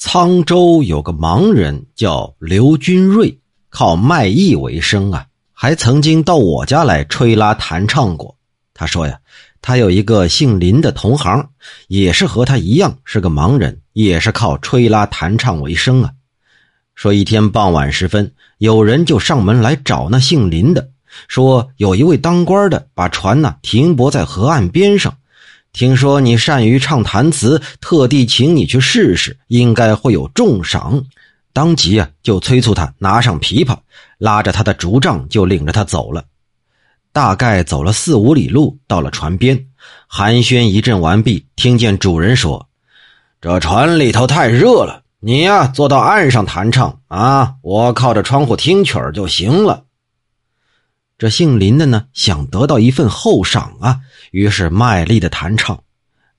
沧州有个盲人叫刘君瑞，靠卖艺为生啊，还曾经到我家来吹拉弹唱过。他说呀，他有一个姓林的同行，也是和他一样是个盲人，也是靠吹拉弹唱为生啊。说一天傍晚时分，有人就上门来找那姓林的，说有一位当官的把船呢停泊在河岸边上。听说你善于唱弹词，特地请你去试试，应该会有重赏。当即啊，就催促他拿上琵琶，拉着他的竹杖，就领着他走了。大概走了四五里路，到了船边，寒暄一阵完毕，听见主人说：“这船里头太热了，你呀坐到岸上弹唱啊，我靠着窗户听曲儿就行了。”这姓林的呢，想得到一份厚赏啊，于是卖力的弹唱。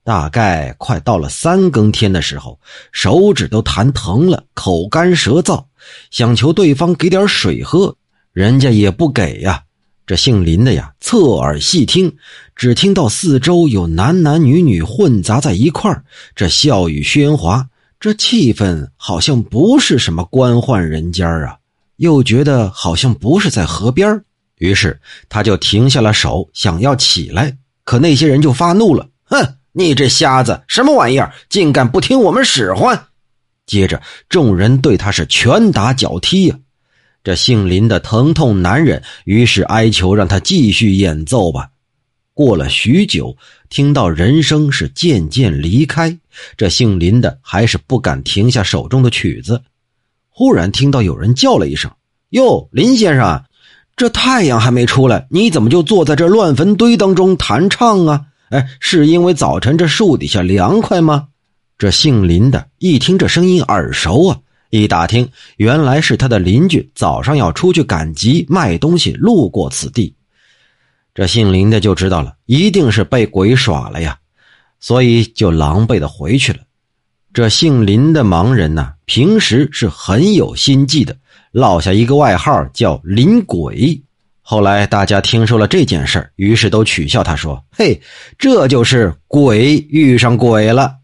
大概快到了三更天的时候，手指都弹疼了，口干舌燥，想求对方给点水喝，人家也不给呀。这姓林的呀，侧耳细听，只听到四周有男男女女混杂在一块这笑语喧哗，这气氛好像不是什么官宦人家啊，又觉得好像不是在河边于是他就停下了手，想要起来，可那些人就发怒了：“哼，你这瞎子，什么玩意儿，竟敢不听我们使唤！”接着众人对他是拳打脚踢呀。这姓林的疼痛难忍，于是哀求让他继续演奏吧。过了许久，听到人声是渐渐离开，这姓林的还是不敢停下手中的曲子。忽然听到有人叫了一声：“哟，林先生！”这太阳还没出来，你怎么就坐在这乱坟堆当中弹唱啊？哎，是因为早晨这树底下凉快吗？这姓林的一听这声音耳熟啊，一打听原来是他的邻居早上要出去赶集卖东西，路过此地。这姓林的就知道了，一定是被鬼耍了呀，所以就狼狈的回去了。这姓林的盲人呢，平时是很有心计的。落下一个外号叫“林鬼”，后来大家听说了这件事于是都取笑他说：“嘿，这就是鬼遇上鬼了。”